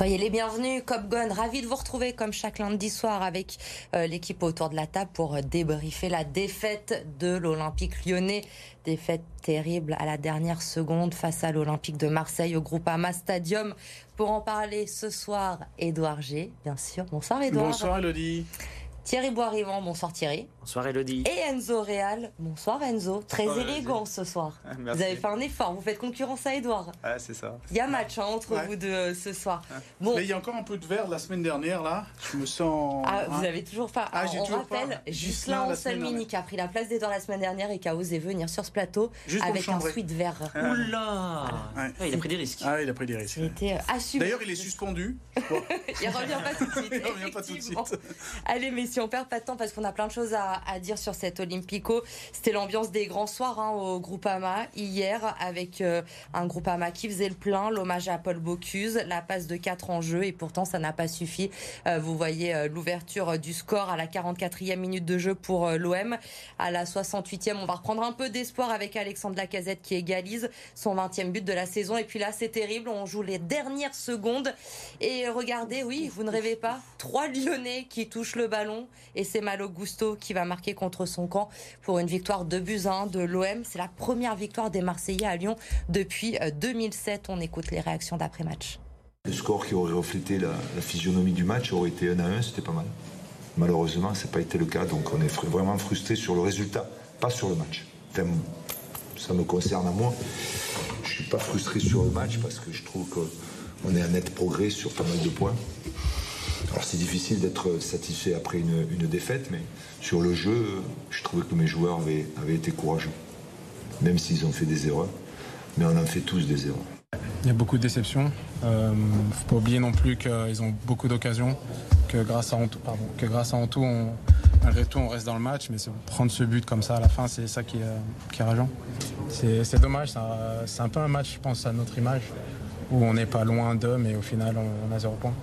Soyez les bienvenus, Cop Gun. Ravi de vous retrouver comme chaque lundi soir avec euh, l'équipe autour de la table pour débriefer la défaite de l'Olympique lyonnais. Défaite terrible à la dernière seconde face à l'Olympique de Marseille au Groupama Stadium. Pour en parler ce soir, Édouard G, bien sûr. Bonsoir Édouard. Bonsoir Elodie. Thierry Boirivant, bonsoir Thierry. Bonsoir Elodie. Et Enzo Real, bonsoir Enzo. Très élégant ce soir. Vous avez fait un effort, vous faites concurrence à Edouard. Ah, c'est ça. Il y a match hein, entre vous deux euh, ce soir. Bon. Mais il y a encore un peu de verre la semaine dernière là. Je me sens. Ah, vous avez toujours pas. Ah, on rappelle, Gislain Anselmini qui a pris la place d'Edouard la semaine dernière et qui a osé venir sur ce plateau avec un sweat vert. Oula ah, Il a pris des risques. Ah, il a pris des risques. Euh, D'ailleurs, il est suspendu. il revient pas tout de suite. il revient pas tout de suite. Allez, mais on perd pas de temps parce qu'on a plein de choses à, dire sur cet Olympico. C'était l'ambiance des grands soirs hein, au Groupama hier avec euh, un Groupama qui faisait le plein, l'hommage à Paul Bocuse, la passe de 4 en jeu et pourtant ça n'a pas suffi. Euh, vous voyez euh, l'ouverture du score à la 44e minute de jeu pour l'OM. À la 68e, on va reprendre un peu d'espoir avec Alexandre Lacazette qui égalise son 20e but de la saison. Et puis là, c'est terrible, on joue les dernières secondes. Et regardez, oui, vous ne rêvez pas, trois Lyonnais qui touchent le ballon et c'est mal Gusto qui va marquer contre son camp pour une victoire de buts de l'OM. C'est la première victoire des Marseillais à Lyon depuis 2007. Euh, On écoute les réactions d'après-match. Le score qui aurait reflété la, physionomie du match aurait été 1 à 1, c'était pas mal. Malheureusement, ça n'a pas été le cas, donc on est vraiment frustré sur le résultat, pas sur le match. ça me concerne à moi. Je ne suis pas frustré sur le match parce que je trouve qu'on est un net progrès sur pas mal de points. Alors c'est difficile d'être satisfait après une, défaite, mais sur le jeu, je trouvais que mes joueurs avaient, été courageux, même s'ils ont fait des erreurs. Mais on en fait tous des erreurs. Il y a beaucoup de déceptions. Il euh, ne faut pas oublier non plus qu'ils ont beaucoup d'occasions, que grâce à pardon, que grâce à malgré tout, on reste dans le match. Mais prendre ce but comme ça à la fin, c'est ça qui est, qui est rageant. C'est dommage. C'est un, peu un match, je pense, à notre image, où on n'est pas loin d'eux, mais au final, on, on a zéro point.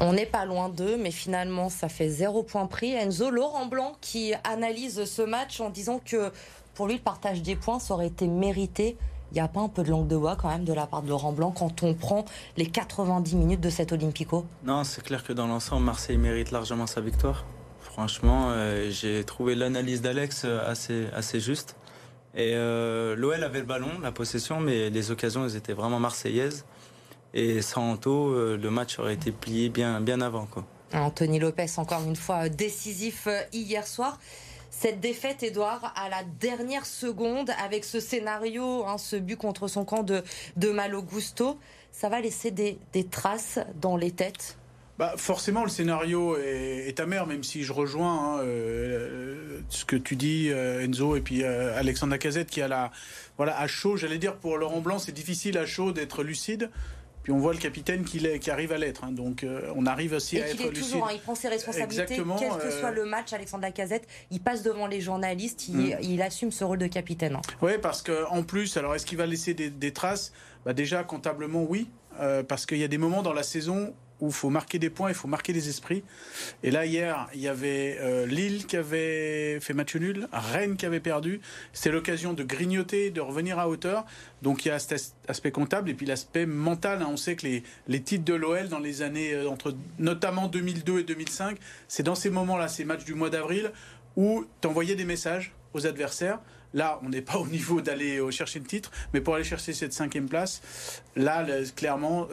On n'est pas loin d'eux, mais finalement, ça fait zéro point pris. Enzo Laurent Blanc qui analyse ce match en disant que pour lui, le partage des points, ça aurait été mérité. Il n'y a pas un peu de langue de bois quand même de la part de Laurent Blanc quand on prend les 90 minutes de cet Olympico Non, c'est clair que dans l'ensemble, Marseille mérite largement sa victoire. Franchement, euh, j'ai trouvé l'analyse d'Alex euh, assez, assez juste. Et euh, l'OL avait le ballon, la possession, mais les occasions, elles étaient vraiment marseillaises. Et sans Anto, euh, le match aurait été plié bien, bien avant. Quoi. Anthony Lopez, encore une fois, décisif euh, hier soir. Cette défaite, Edouard, à la dernière seconde, avec ce scénario, hein, ce but contre son camp de, de Malo Gusto, ça va laisser des, traces dans les têtes? Bah, forcément, le scénario est, amer, même si je rejoins hein, euh, ce que tu dis, Enzo, et puis Alexandre Lacazette, qui a la, voilà, à chaud, j'allais dire pour Laurent Blanc, c'est difficile à chaud d'être lucide on voit le capitaine qui, qui arrive à l'être. Hein. donc euh, on arrive aussi à être est toujours, hein, il prend ses responsabilités, quel que soit euh, le match. Alexandre Lacazette, il passe devant les journalistes, il, mm. assume ce rôle de capitaine. Hein. Oui, parce qu'en plus, alors est-ce qu'il va laisser des, traces? Bah, Déjà, comptablement, oui. Euh, parce qu'il y a des moments dans la saison où il faut marquer des points, il faut marquer des esprits. Et là, hier, il y avait euh, Lille qui avait fait match nul, Rennes qui avait perdu. C'était l'occasion de grignoter, de revenir à hauteur. Donc il y a cet aspect comptable et puis l'aspect mental. Hein. On sait que les, titres de l'OL dans les années, euh, entre notamment 2002 et 2005, c'est dans ces moments-là, ces matchs du mois d'avril, où tu envoyais des messages aux adversaires. Là, on n'est pas au niveau d'aller euh, chercher le titre, mais pour aller chercher cette cinquième place, là, clairement,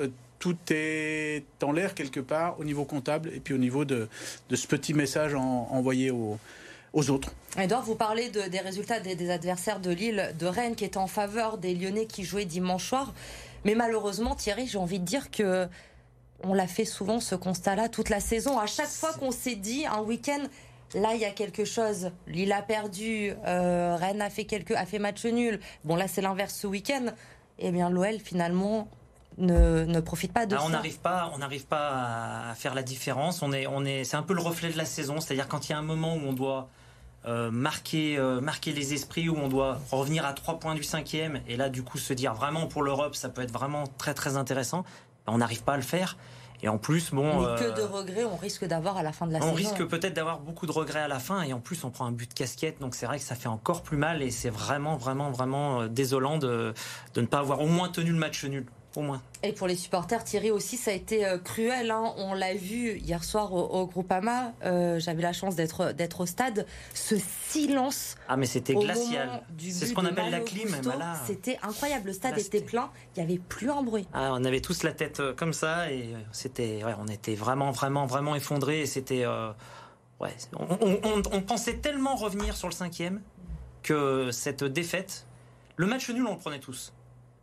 tout est en l'air quelque part au niveau comptable et puis au niveau de, ce petit message envoyé aux, autres. Edouard, vous parlez des résultats des, adversaires de Lille, de Rennes, qui étaient en faveur des Lyonnais qui jouaient dimanche soir. Mais malheureusement, Thierry, j'ai envie de dire que on l'a fait souvent ce constat-là toute la saison. À chaque fois qu'on s'est dit un week-end, là il y a quelque chose. Lille a perdu, euh, Rennes a fait quelques, a fait match nul. Bon là c'est l'inverse ce week-end. Eh bien l'OL finalement ne, ne profite pas de ah, ça. On n'arrive pas, on n'arrive pas à faire la différence. On est, on est, c'est un peu le reflet de la saison. C'est-à-dire quand il y a un moment où on doit euh, marquer, euh, marquer les esprits, où on doit revenir à trois points du cinquième, et là du coup se dire vraiment pour l'Europe, ça peut être vraiment très très intéressant. Ben, on n'arrive pas à le faire. Et en plus, bon. Mais que de euh, regrets on risque d'avoir à la fin de la saison. On risque peut-être d'avoir beaucoup de regrets à la fin. Et en plus, on prend un but de casquette. Donc c'est vrai que ça fait encore plus mal. Et c'est vraiment, vraiment, vraiment désolant de, de ne pas avoir au moins tenu le match nul. Au moins. Et pour les supporters, Thierry aussi, ça a été euh, cruel. Hein. On l'a vu hier soir au, au Groupama. Euh, J'avais la chance d'être d'être au stade. Ce silence. Ah mais c'était glacial. C'est ce qu'on appelle la clim. C'était incroyable. Le stade était plein. Il n'y avait plus un bruit. Ah, on avait tous la tête euh, comme ça et c'était, ouais, on était vraiment, vraiment, vraiment effondrés. Et c'était, euh, ouais, on, on, on, pensait tellement revenir sur le cinquième que cette défaite, le match nul, on le prenait tous.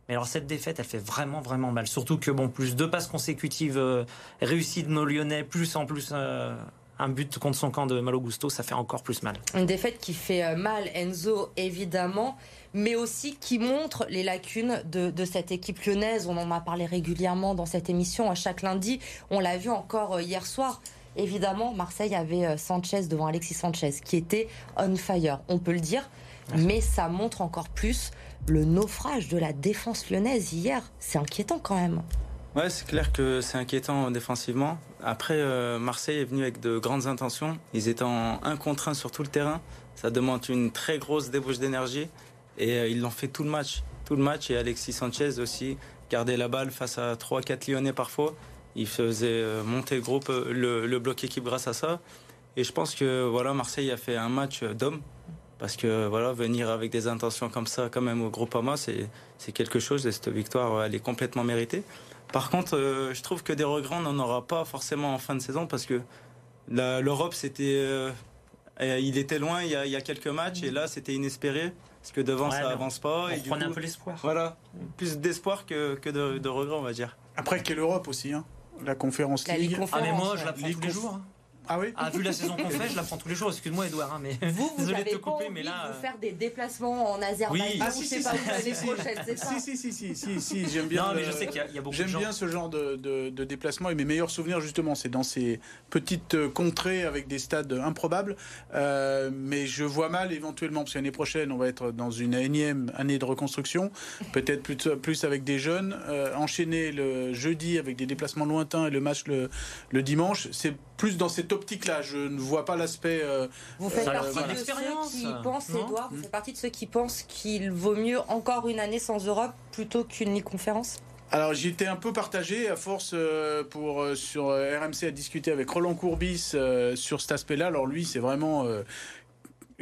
Mais alors cette défaite, elle fait vraiment vraiment mal. Surtout que bon, plus deux passes consécutives euh, réussies de nos Lyonnais, plus en plus euh, un but contre son camp de Malo Gusto, ça fait encore plus mal. Une défaite qui fait euh, mal, Enzo évidemment, mais aussi qui montre les lacunes de, de, cette équipe lyonnaise. On en a parlé régulièrement dans cette émission à chaque lundi. On l'a vu encore hier soir. Évidemment, Marseille avait Sanchez devant Alexis Sanchez, qui était on fire, on peut le dire, mais ça montre encore plus le naufrage de la défense lyonnaise hier. C'est inquiétant quand même. Ouais, c'est clair que c'est inquiétant défensivement. Après, euh, Marseille est venu avec de grandes intentions. Ils étaient en 1 contre 1 sur tout le terrain. Ça demande une très grosse débauche d'énergie. Et euh, ils l'ont fait tout le match. Tout le match. Et Alexis Sanchez aussi gardait la balle face à 3-4 Lyonnais parfois. Il faisait euh, monter le groupe, le, le bloc équipe grâce à ça. Et je pense que voilà, Marseille a fait un match d'homme. Parce que voilà, venir avec des intentions comme ça, quand même au Groupama, c'est c'est quelque chose. Et cette victoire, elle est complètement méritée. Par contre, euh, je trouve que des regrets, on n'en aura pas forcément en fin de saison parce que l'Europe, c'était, euh, il était loin il y, a, il y, a, quelques matchs et là, c'était inespéré parce que devant, ouais, ça avance pas. On et prenait un peu l'espoir. Voilà, plus d'espoir que, que de, de, regrets, on va dire. Après, quelle Europe aussi, hein? La conférence la League. Ah mais moi, je la prends tous les jours. Hein. Ah oui Ah, vu la saison qu'on fait, je la prends tous les jours. Excuse-moi, Edouard, hein, mais vous, vous désolé avez de te couper, mais là. Vous faire des déplacements en Azerbaïdjan, oui. ah, si, si, pas l'année prochaine, c'est ça Si, si, si, si, si, si j'aime bien. Non, mais je sais qu'il y, y, a beaucoup de J'aime bien ce genre de, de, de, déplacement et mes meilleurs souvenirs, justement, c'est dans ces petites contrées avec des stades improbables. Euh, mais je vois mal, éventuellement, parce que l'année prochaine, on va être dans une énième année de reconstruction, peut-être plus, plus avec des jeunes. Euh, enchaîner le jeudi avec des déplacements lointains et le match le, le dimanche, c'est plus dans cette optique-là. Je ne vois pas l'aspect. Euh, vous faites partie voilà. de ceux qui pensent, Edouard, vous faites partie de ceux qui pensent qu'il vaut mieux encore une année sans Europe plutôt qu'une Ligue conférence alors j'étais un peu partagé à force euh, pour euh, sur RMC à discuter avec Roland Courbis euh, sur cet aspect-là. Alors lui c'est vraiment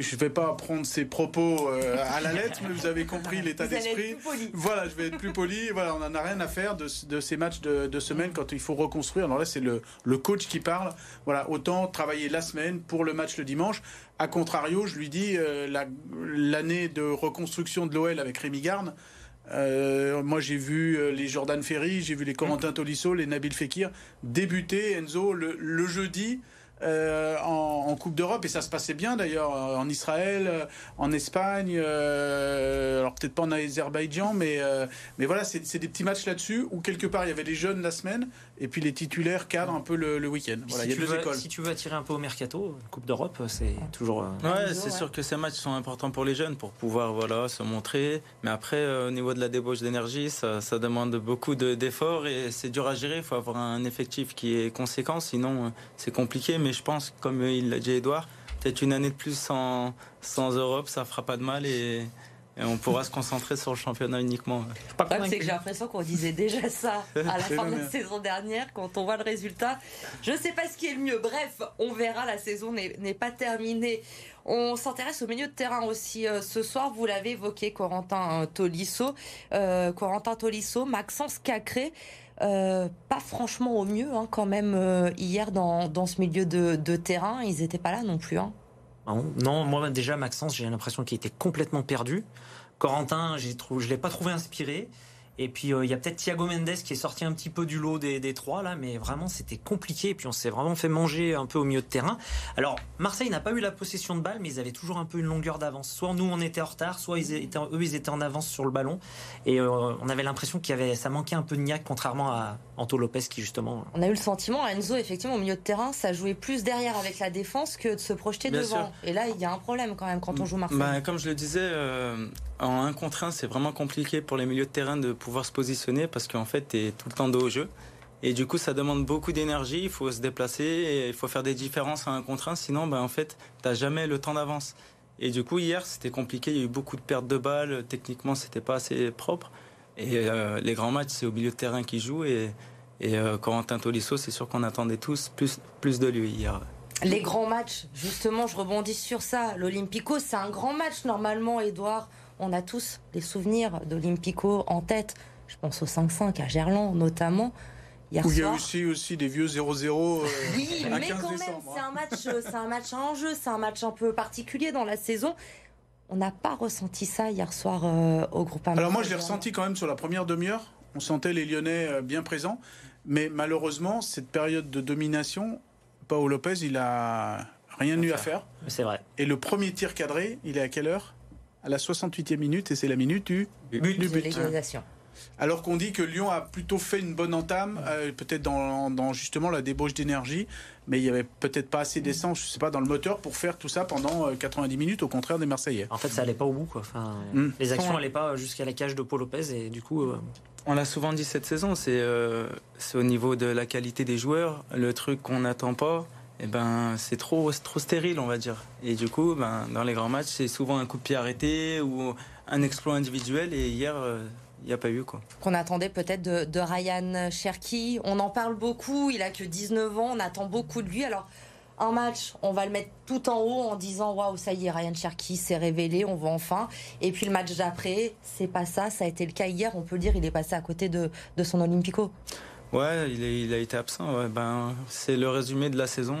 je ne vais pas prendre ses propos euh, à la lettre, mais vous avez compris l'état d'esprit. Voilà, je vais être plus poli. Voilà, on n'en a rien à faire de, de ces matchs de, de, semaine quand il faut reconstruire. Alors là, c'est le, le, coach qui parle. Voilà, autant travailler la semaine pour le match le dimanche. A contrario, je lui dis euh, l'année la, de reconstruction de l'OL avec Rémi Garde. Euh, moi, j'ai vu les Jordan Ferry, j'ai vu les Corentin Tolisso, les Nabil Fekir débuter, Enzo, le, le jeudi. Euh, en, Coupe d'Europe et ça se passait bien d'ailleurs en Israël, en Espagne, euh, alors peut-être pas en Azerbaïdjan, mais, euh, mais voilà, c'est des petits matchs là-dessus où quelque part il y avait les jeunes la semaine et puis les titulaires cadrent un peu le, le week-end. Voilà, si il y a deux veux, écoles. Si tu veux attirer un peu au mercato, Coupe d'Europe, c'est toujours. Ouais, c'est ouais. sûr que ces matchs sont importants pour les jeunes pour pouvoir voilà, se montrer. Mais après, au niveau de la débauche d'énergie, ça, ça, demande beaucoup d'efforts et c'est dur à gérer. Il faut avoir un effectif qui est conséquent, sinon c'est compliqué. Mais je pense, comme il l'a dit Edouard, peut-être une année de plus sans, sans Europe, ça fera pas de mal et, et on pourra se concentrer sur le championnat uniquement. C'est que j'ai l'impression qu'on disait déjà ça à la fin de la saison dernière quand on voit le résultat. Je ne sais pas ce qui est le mieux. Bref, on verra. La saison n'est pas terminée. On s'intéresse au milieu de terrain aussi euh, ce soir. Vous l'avez évoqué, Corentin Tolisso, euh, Corentin Tolisso, Maxence Cacré. Euh, pas franchement au mieux hein, quand même euh, hier dans, dans, ce milieu de, de terrain. Ils n'étaient pas là non plus. Hein. Non, moi déjà Maxence, j'ai l'impression qu'il était complètement perdu. Corentin, je ne l'ai pas trouvé inspiré. Et puis il euh, y a peut-être Thiago Mendes qui est sorti un petit peu du lot des, des trois là, mais vraiment c'était compliqué. Et puis on s'est vraiment fait manger un peu au milieu de terrain. Alors Marseille n'a pas eu la possession de balle, mais ils avaient toujours un peu une longueur d'avance. Soit nous on était en retard, soit ils étaient, eux ils étaient en avance sur le ballon. Et euh, on avait l'impression qu'il y avait, ça manquait un peu de niaque, contrairement à Anto Lopez qui justement. On a eu le sentiment, Enzo effectivement au milieu de terrain, ça jouait plus derrière avec la défense que de se projeter Bien devant. sûr. Et là il y a un problème quand même quand on joue Marseille. Bah, comme je le disais, euh, en 1 contre 1 c'est vraiment compliqué pour les milieux de terrain de pouvoir se positionner parce qu'en fait, tu es tout le temps dos au jeu. Et du coup, ça demande beaucoup d'énergie, il faut se déplacer, et il faut faire des différences à un contre un, sinon, ben, en fait, tu n'as jamais le temps d'avance. Et du coup, hier, c'était compliqué, il y a eu beaucoup de pertes de balles, techniquement, c'était pas assez propre. Et euh, les grands matchs, c'est au milieu de terrain qu'il joue. Et, et euh, Corentin Tolisso, c'est sûr qu'on attendait tous plus, plus de lui hier. Les grands matchs, justement, je rebondis sur ça. L'Olympico, c'est un grand match normalement, Edouard. On a tous les souvenirs d'Olympico en tête. Je pense au 5-5 à Gerland notamment. Hier Où il y a aussi, aussi des vieux 0-0 euh, Oui, à mais 15 quand même, c'est hein. un match, euh, c'est un match à enjeu, c'est un match un peu particulier dans la saison. On n'a pas ressenti ça hier soir euh, au groupe Alors moi, je l'ai ressenti quand même sur la première demi-heure. On sentait les Lyonnais bien présents. Mais malheureusement, cette période de domination, Paolo Lopez, il a rien eu à faire. C'est vrai. Et le premier tir cadré, il est à quelle heure? À la 68e minute, et c'est la minute du, But. du de but. l'égalisation. Alors qu'on dit que Lyon a plutôt fait une bonne entame, euh, peut-être dans, dans justement la débauche d'énergie, mais il y avait peut-être pas assez d'essence, je sais pas, dans le moteur pour faire tout ça pendant euh, 90 minutes, au contraire des Marseillais. En fait, ça allait pas au bout. Quoi. Enfin, Mm. Les actions n'allaient pas jusqu'à la cage de Paul Lopez et du coup, euh, On l'a souvent dit cette saison, c'est euh, c'est au niveau de la qualité des joueurs, le truc qu'on n'attend pas, et ben c'est trop trop stérile on va dire. Et du coup, ben dans les grands matchs, c'est souvent un coup de pied arrêté ou un exploit individuel et hier euh, il n'y a pas eu quoi. Qu'on attendait peut-être de, Ryan Cherky. On en parle beaucoup, il a que 19 ans, on attend beaucoup de lui. Alors, un match, on va le mettre tout en haut en disant waouh, ça y est, Ryan Cherky s'est révélé, on va enfin. Et puis le match d'après, c'est pas ça, ça a été le cas hier, on peut le dire, il est passé à côté de, de son Olympico. Ouais, il, est- il a été absent. ouais. Ben, c'est le résumé de la saison.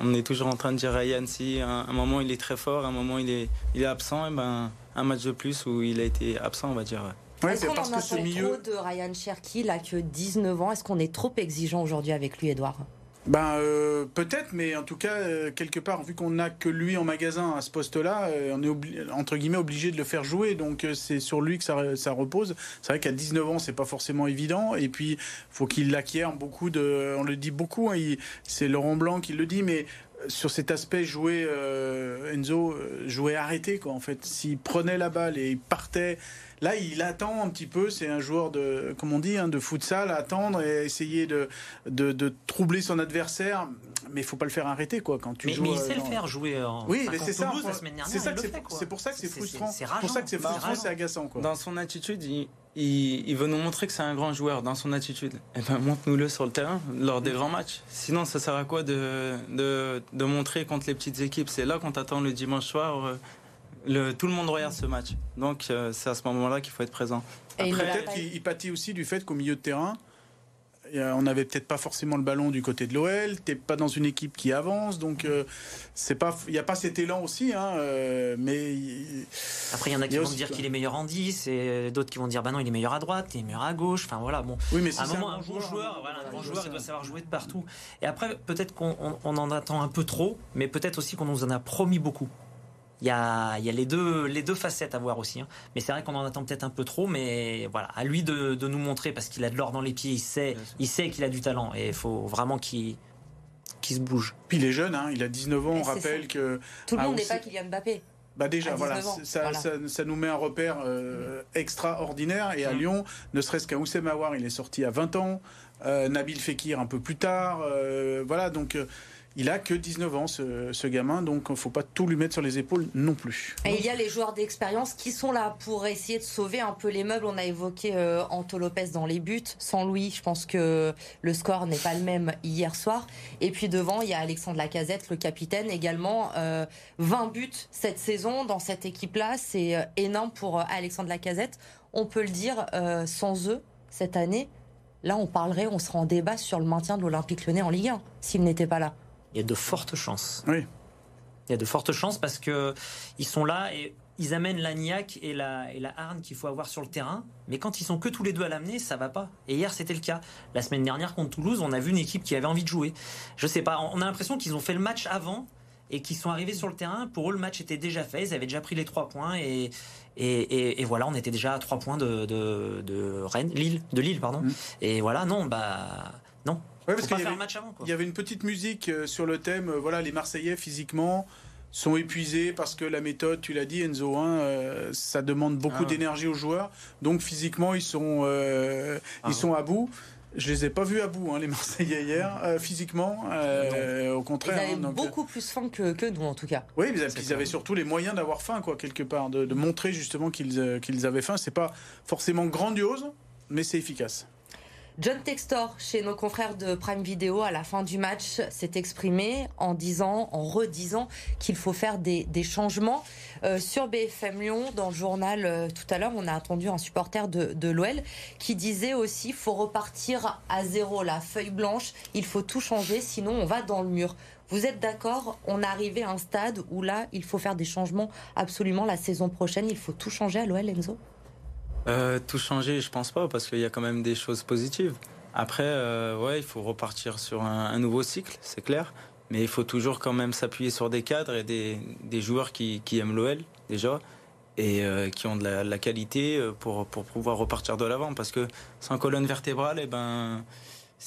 On, est toujours en train de dire Ryan si à un, moment il est très fort, à un moment il est, il est absent, et ben un match de plus où il a été absent, on va dire. ouais. Est-ce c'est qu'on parce en attend milieu. trop de Ryan Cherky, là, que 19 ans Est-ce qu'on est trop exigeant aujourd'hui avec lui, Edouard? Ben euh, peut-être, mais en tout cas euh, quelque part, vu qu'on n'a que lui en magasin à ce poste-là, euh, on est entre guillemets obligé de le faire jouer. Donc euh, c'est sur lui que ça, ça repose. C'est vrai qu'à 19 ans, c'est pas forcément évident. Et puis faut qu'il acquiert beaucoup de. On le dit beaucoup. hein, c'est Laurent Blanc qui le dit, mais euh, sur cet aspect jouer euh, Enzo euh, jouer arrêté quoi en fait s'il prenait la balle et il partait là il attend un petit peu c'est un joueur de comme on dit hein, de futsal attendre et essayer de, de, de troubler son adversaire mais il faut pas le faire arrêter quoi quand tu mais, joues mais il euh, sait le dans- faire jouer en oui enfin, mais c'est ça Toulouse, pour- la semaine dernière. c'est ça c'est fait, quoi. c'est pour ça que c'est frustrant C'est c'est pour ça que c'est frustrant c'est agaçant quoi Dans son attitude, il, il, il veut nous montrer que c'est un grand joueur dans son attitude. Et ben montre-nous-le sur le terrain lors des grands matchs. Sinon, ça sert à quoi de, de, de montrer contre les petites équipes? C'est là qu'on t'attend le dimanche soir. euh, Le, tout le monde regarde ce match. Donc euh, c'est à ce moment-là qu'il faut être présent. Après, peut-être qu'il il pâtit aussi du fait qu'au milieu de terrain, on n'avait peut-être pas forcément le ballon du côté de l'OL, t'es pas dans une équipe qui avance, donc euh, c'est pas, il n'y a pas cet élan aussi, hein, euh, mais Après, il y en a qui y a vont aussi dire qu'il est meilleur en 10 et d'autres qui vont dire bah non, il est meilleur à droite, il est meilleur à gauche. Enfin voilà, bon. oui, mais si À un c'est moment, un bon joueur, hein, voilà, un il bon doit joueur, il ça. doit savoir jouer de partout. Et après, peut-être qu'on on- on en attend un peu trop, mais peut-être aussi qu'on nous en a promis beaucoup. Il y a, il y a les, deux, les deux facettes à voir aussi. hein. Mais c'est vrai qu'on en attend peut-être un peu trop, mais voilà, à lui de, de nous montrer, parce qu'il a de l'or dans les pieds, il sait, il sait qu'il a du talent, et il faut vraiment qu'il qu'il se bouge. Puis il est jeune, hein, il a 19 ans, Mais on rappelle ça. que Tout le Ah, monde n'est pas Kylian Mbappé. bah déjà, voilà, 19 ans, ça, voilà. Ça, ça nous met un repère euh, extraordinaire. Et à Mm. Lyon, ne serait-ce qu'un Oussem Aouar, il est sorti à 20 ans. Euh, Nabil Fekir un peu plus tard. euh, voilà, donc euh, il a que 19 ans, ce, gamin. Donc il faut pas tout lui mettre sur les épaules non plus. Et il y a les joueurs d'expérience qui sont là pour essayer de sauver un peu les meubles. On a évoqué euh, Anto Lopez dans les buts. Sans lui, je pense que le score n'est pas le même hier soir. Et puis devant, il y a Alexandre Lacazette, le capitaine, également. euh, 20 buts cette saison dans cette équipe-là. C'est euh, énorme pour euh, Alexandre Lacazette. On peut le dire, euh, sans eux, cette année, là, on parlerait, on serait en débat sur le maintien de l'Olympique lyonnais en Ligue 1, s'il n'était pas là. Il y a de fortes chances. Oui. Il y a de fortes chances parce que ils sont là et ils amènent la niaque et la, et la hargne qu'il faut avoir sur le terrain. Mais quand ils sont que tous les deux à l'amener, ça va pas. Et hier, c'était le cas. La semaine dernière, contre Toulouse, on a vu une équipe qui avait envie de jouer. Je sais pas, on a l'impression qu'ils ont fait le match avant et qu'ils sont arrivés sur le terrain. Pour eux, le match était déjà fait. Ils avaient déjà pris les trois points et, et, et, et voilà, on était déjà à trois points de, de, de Rennes, Lille, de Lille, pardon. Mm. Et voilà, non, bah, non. Ouais, parce qu'il y avait- y une petite musique euh, sur le thème, euh, voilà, les Marseillais physiquement sont épuisés parce que la méthode, tu l'as dit Enzo, hein, euh, ça demande beaucoup Ah ouais. d'énergie aux joueurs, donc physiquement ils sont, euh, Ah ils ouais. sont à bout. Je les ai pas vus à bout, hein, les Marseillais hier, euh, physiquement. Euh, au contraire. Ils avaient hein, donc, beaucoup plus faim que, que nous, en tout cas. Oui, mais ils avaient surtout les moyens d'avoir faim, quoi, quelque part, de, de montrer justement qu'ils euh, qu'ils avaient faim. C'est pas forcément grandiose, mais c'est efficace. John Textor, chez nos confrères de Prime Video, à la fin du match, s'est exprimé en disant, en redisant qu'il faut faire des, des changements. Euh, sur BFM Lyon, dans le journal, euh, tout à l'heure, on a entendu un supporter de, de l'OL qui disait aussi faut repartir à zéro, la feuille blanche, il faut tout changer, sinon on va dans le mur. Vous êtes d'accord? On est arrivé à un stade où là, il faut faire des changements absolument la saison prochaine. Il faut tout changer à l'OL, Enzo? Euh, tout changer, je pense pas, parce qu'il y a quand même des choses positives. Après, euh, ouais, il faut repartir sur un, un nouveau cycle, c'est clair. Mais il faut toujours quand même s'appuyer sur des cadres et des, des joueurs qui, qui aiment l'OL, déjà, et euh, qui ont de la, la qualité euh, pour, pour pouvoir repartir de l'avant. Parce que sans colonne vertébrale, eh ben,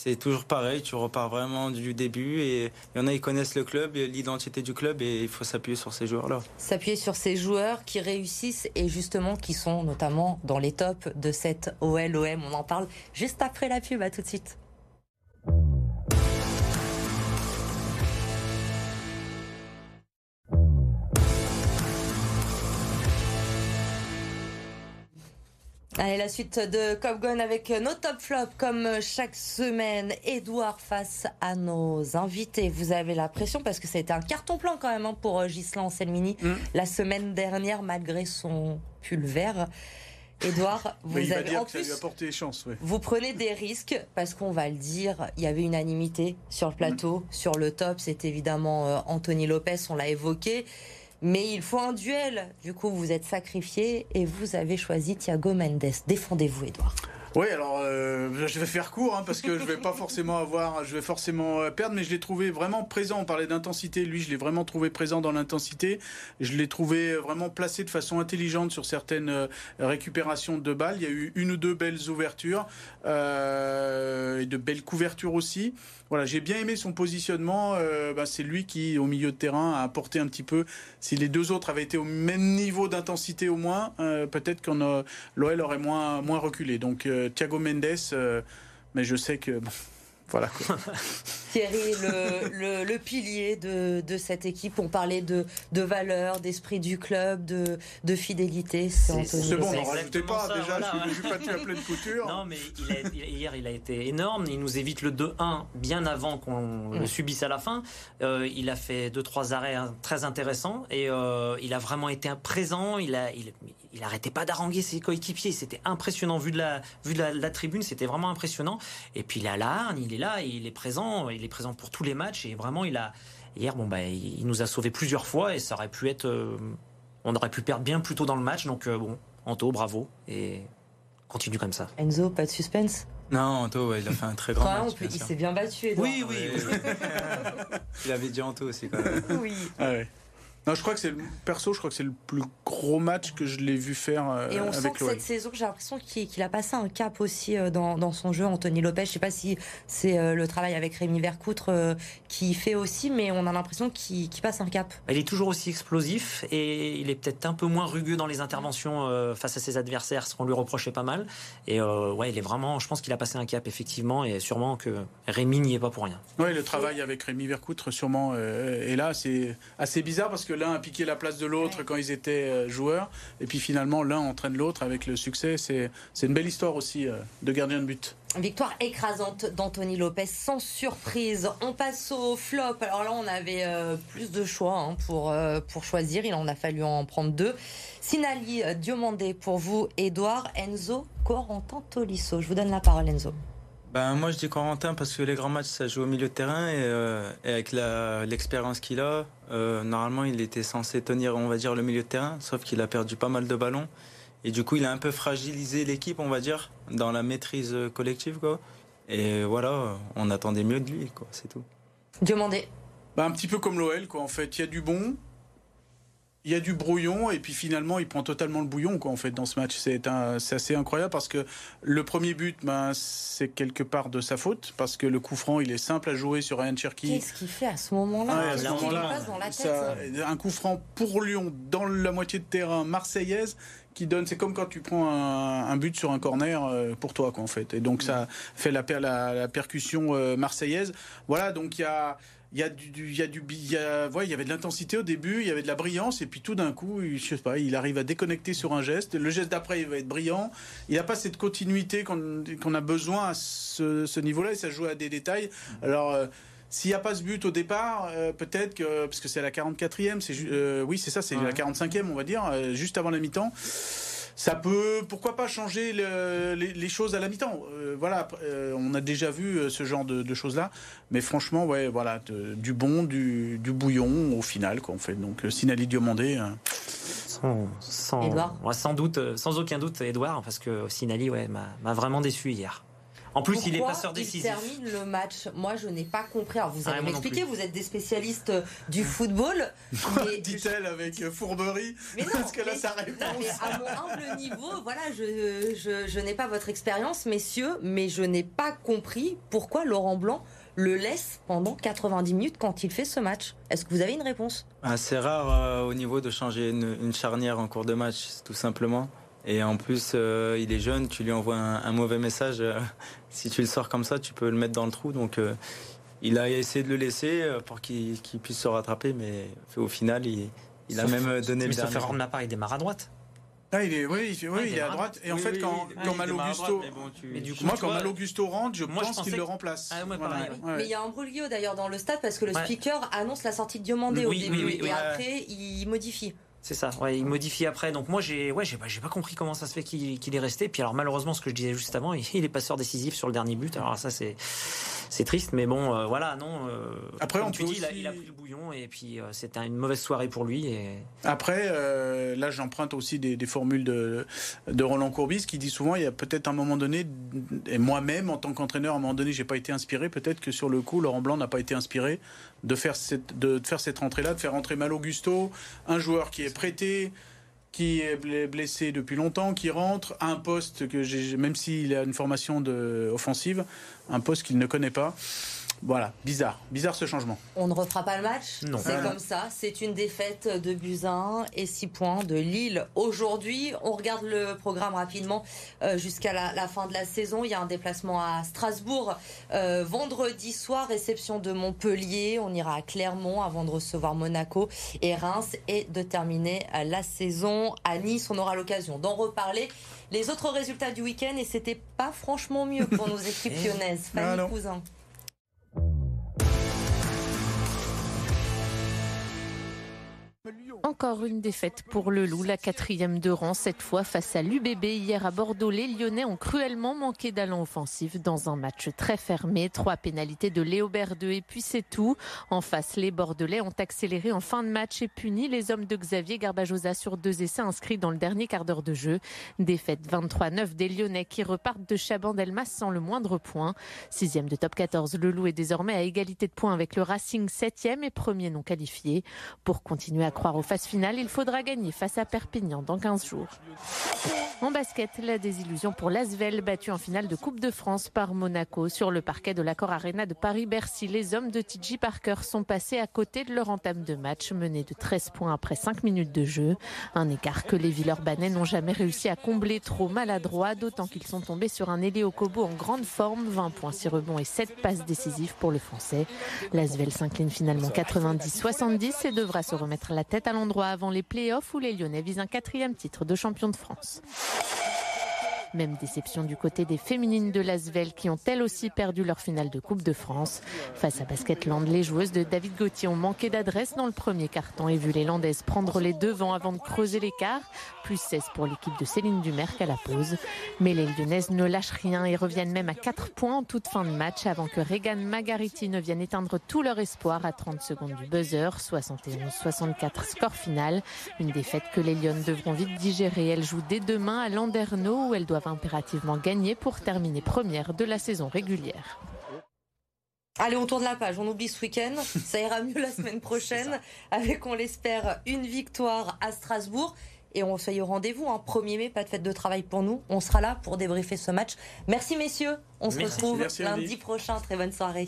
c'est toujours pareil, tu repars vraiment du début. Et il y en a, ils connaissent le club, l'identité du club, et il faut s'appuyer sur ces joueurs-là. s'appuyer sur ces joueurs qui réussissent et justement qui sont notamment dans les tops de cette OL-OM. On en parle juste après la pub. À tout de suite. Allez, la suite de Cop Gun avec nos top flops comme chaque semaine. Edouard face à nos invités. Vous avez la pression parce que ça a été un carton plein quand même hein, pour Gislain Anselmini Mm. la semaine dernière malgré son pull vert. Edouard, il vous va avez en que ça lui plus a porté chance. Ouais. vous prenez des risques parce qu'on va le dire, il y avait unanimité sur le plateau, sur le top, c'est évidemment euh, Anthony Lopez, on l'a évoqué. Mais il faut un duel. Du coup, vous êtes sacrifié et vous avez choisi Thiago Mendes. Défendez-vous, Edouard. Oui, alors euh, je vais faire court hein, parce que je vais pas forcément avoir, je vais forcément euh, perdre, mais je l'ai trouvé vraiment présent. On parlait d'intensité, lui, je l'ai vraiment trouvé présent dans l'intensité. Je l'ai trouvé vraiment placé de façon intelligente sur certaines euh, récupérations de balles. Il y a eu une ou deux belles ouvertures euh, et de belles couvertures aussi. Voilà, j'ai bien aimé son positionnement. Euh, bah, c'est lui qui, au milieu de terrain, a apporté un petit peu. Si les deux autres avaient été au même niveau d'intensité au moins, euh, peut-être qu'on l'OL aurait moins moins reculé. Donc euh, Thiago Mendes, euh, mais je sais que bon, voilà. Quoi. Thierry, le, le, le pilier de, de cette équipe, on parlait de, de valeur, d'esprit du club, de, de fidélité. C'est bon, n'en rajoutez pas. ça, Déjà, voilà, je suis pas tu à pleine couture. Non, mais il a- il- hier, il a été énorme. Il nous évite le 2-1 bien avant qu'on le subisse à la fin. Euh, il a fait deux trois arrêts hein, très intéressants et euh, il a vraiment été présent. Il a, il, il arrêtait pas d'haranguer ses coéquipiers. C'était impressionnant vu de la, vu de la, de la tribune. C'était vraiment impressionnant. Et puis il a la hargne, il est là, il est présent. Il est présent pour tous les matchs et vraiment il a hier bon bah il nous a sauvé plusieurs fois et ça aurait pu être, euh, on aurait pu perdre bien plus tôt dans le match. Donc euh, bon, Anto, bravo et continue comme ça. Enzo, pas de suspense? Non, Anto, ouais, il a fait un très grand match. bien Il s'est bien battu, Edouard. Oui, oui, oui. Il avait dit Anto aussi, quand même. oui. Ah ouais. Non, je crois que c'est le perso, je crois que c'est le plus gros match que je l'ai vu faire euh, Et on sent que cette saison, j'ai l'impression qu'il a passé un cap aussi euh, dans, dans son jeu, Anthony Lopez. Je sais pas si c'est euh, le travail avec Rémi Vercoutre euh, qui fait aussi, mais on a l'impression qu'il passe un cap. Il est toujours aussi explosif et il est peut-être un peu moins rugueux dans les interventions euh, face à ses adversaires, ce qu'on lui reprochait pas mal. Et euh, ouais, il est vraiment, je pense qu'il a passé un cap effectivement et sûrement que Rémi n'y est pas pour rien. Ouais, le travail avec Rémi Vercoutre, sûrement. euh, et là, c'est assez bizarre parce que l'un a piqué la place de l'autre quand ils étaient euh, joueurs. Et puis finalement, l'un entraîne l'autre avec le succès. C'est une belle histoire aussi euh, de gardien de but. Victoire écrasante d'Anthony Lopez, sans surprise. On passe au flop. Alors là, on avait euh, plus de choix hein, pour, euh, pour choisir. Il en a fallu en prendre deux. Sinali Diomandé pour vous, Edouard, Enzo, Corentin Tolisso. Je vous donne la parole, Enzo. Ben, moi, je dis Corentin parce que les grands matchs, ça joue au milieu de terrain et, euh, et avec la- l'expérience qu'il a, euh, normalement, il était censé tenir, on va dire, le milieu de terrain, sauf qu'il a perdu pas mal de ballons. Et du coup, il a un peu fragilisé l'équipe, on va dire, dans la maîtrise euh, collective, quoi. Et voilà, on attendait mieux de lui, quoi, c'est tout. Diomandé. Bah, un petit peu comme l'OL, quoi. En fait, il y a du bon. Il y a du brouillon et puis finalement il prend totalement le bouillon quoi en fait dans ce match. C'est assez incroyable parce que le premier but ben, c'est quelque part de sa faute parce que le coup franc il est simple à jouer sur Ryan Cherky. Qu'est-ce qu'il fait à ce moment-là, un coup franc pour Lyon dans la moitié de terrain marseillaise qui donne c'est comme quand tu prends un, but sur un corner euh, pour toi quoi en fait. Et donc ça fait la, la, la percussion euh, marseillaise. Voilà donc il y a il y a du, il y a du, il y, a, ouais, il y avait de l'intensité au début, il y avait de la brillance, et puis tout d'un coup, je sais pas, il arrive à déconnecter sur un geste. Le geste d'après, il va être brillant. Il n'a pas cette continuité qu'on a besoin à ce, niveau-là, et ça joue à des détails. Alors. Euh, s'il n'y a pas ce but au départ, euh, peut-être que parce que c'est la 44e, c'est euh, oui c'est ça, c'est la 45e on va dire, juste avant la mi-temps ça peut, pourquoi pas changer les, choses à la mi-temps. Euh, voilà, euh, on a déjà vu euh, ce genre de, choses-là, mais franchement, ouais, voilà, du bon, du, bouillon au final, quoi, en fait. Donc, Sinali Diomandé. Sans, sans, doute, sans aucun doute, Edouard, parce que Sinali, ouais, m'a vraiment déçu hier. En plus, il est passeur décisif. Il termine le match. Moi, je n'ai pas compris. Alors, vous allez m'expliquer. Vous êtes des spécialistes euh, du football. Dit-elle avec euh, fourberie. Mais non, parce que là, ça réponse. Mais à mon humble niveau, voilà, je, je, je n'ai pas votre expérience, messieurs, mais je n'ai pas compris pourquoi Laurent Blanc le laisse pendant 90 minutes quand il fait ce match. Est-ce que vous avez une réponse? Ah, C'est rare euh, au niveau de changer une, une, charnière en cours de match, tout simplement. Et en plus, euh, il est jeune, tu lui envoies un, mauvais message. Euh, si tu le sors comme ça, tu peux le mettre dans le trou. Donc, euh, il a essayé de le laisser pour qu'il puisse se rattraper, mais au final, il, a même donné le dernier. Mais part, il démarre à droite. Ah, il est, oui, il, oui, il est à droite. Et en fait, quand, quand Malo Gusto, moi, quand Malo Gusto rentre, je pense qu'il le remplace. Ah, mais il y a un brûlio d'ailleurs dans le stade parce que le speaker annonce la sortie de Diomandé au début et après il modifie. C'est ça, il modifie après. Donc moi, j'ai pas, compris comment ça se fait qu'il est resté. Puis alors malheureusement, ce que je disais juste avant, il est passeur décisif sur le dernier but. Alors ça, c'est c'est triste, mais bon, euh, voilà, non. Euh, après, on tu dis, il, a, pris le bouillon et puis euh, c'était une mauvaise soirée pour lui. Et... Après, là, j'emprunte aussi des, des, formules de, de Roland Courbis qui dit souvent, il y a peut-être un moment donné, et moi-même en tant qu'entraîneur, à un moment donné, j'ai pas été inspiré. Peut-être que sur le coup, Laurent Blanc n'a pas été inspiré de faire cette, de faire cette rentrée-là, de faire rentrer Mal Augusto, un joueur qui est prêté, qui est blessé depuis longtemps, qui rentre un poste que j'ai, même s'il a une formation de, offensive, un poste qu'il ne connaît pas. Voilà, bizarre, bizarre ce changement. On ne refera pas le match? C'est comme ça, c'est une défaite de Buzyn et 6 points de Lille. Aujourd'hui, on regarde le programme rapidement euh, jusqu'à la, fin de la saison. Il y a un déplacement à Strasbourg euh, vendredi soir, réception de Montpellier. On ira à Clermont avant de recevoir Monaco et Reims et de terminer la saison à Nice. On aura l'occasion d'en reparler. Les autres résultats du week-end et c'était pas franchement mieux pour nos équipes lyonnaises. Fanny Cousin. But you Encore une défaite pour le Loup, la quatrième de rang, cette fois face à l'UBB. Hier à Bordeaux, les Lyonnais ont cruellement manqué d'allant offensif dans un match très fermé. Trois pénalités de Léo Berdeux et puis c'est tout. En face, les Bordelais ont accéléré en fin de match et puni les hommes de Xavier Garbajosa sur deux essais inscrits dans le dernier quart d'heure de jeu. Défaite 23-9 des Lyonnais qui repartent de Chabandelmas sans le moindre point. Sixième de top 14, le Loup est désormais à égalité de points avec le Racing septième et premier non qualifié. Pour continuer à croire au phase finale, il faudra gagner face à Perpignan dans 15 jours. En basket, la désillusion pour l'Asvel, battu en finale de Coupe de France par Monaco sur le parquet de l'accord Arena de Paris-Bercy. Les hommes de TJ Parker sont passés à côté de leur entame de match, menés de 13 points après 5 minutes de jeu. Un écart que les Villeurbanais n'ont jamais réussi à combler trop maladroit, d'autant qu'ils sont tombés sur un Elio Kobo en grande forme, 20 points, 6 rebonds et 7 passes décisives pour le Français. L'Asvel s'incline finalement 90-70 et devra se remettre la tête à l'endroit avant les playoffs où les Lyonnais visent un quatrième titre de champion de France. Même déception du côté des féminines de Lasvel qui ont elles aussi perdu leur finale de Coupe de France. Face à Basketland, les joueuses de David Gauthier ont manqué d'adresse dans le premier carton et vu les Landaises prendre les devants avant de creuser l'écart. Plus 16 pour l'équipe de Céline Dumerc à la pause. Mais les Lyonnaises ne lâchent rien et reviennent même à 4 points en toute fin de match avant que Regan Magariti ne vienne éteindre tout leur espoir à 30 secondes du buzzer. 71-64 score final. Une défaite que les Lyonnes devront vite digérer. Elles jouent dès demain à Landerneau où elles doivent impérativement gagner pour terminer première de la saison régulière. Allez, on tourne la page, on oublie ce week-end. Ça ira mieux la semaine prochaine avec, on l'espère, une victoire à Strasbourg. Et on se fait au rendez-vous. Hein. 1er mai, pas de fête de travail pour nous. On sera là pour débriefer ce match. Merci messieurs. On se retrouve lundi prochain. Très bonne soirée.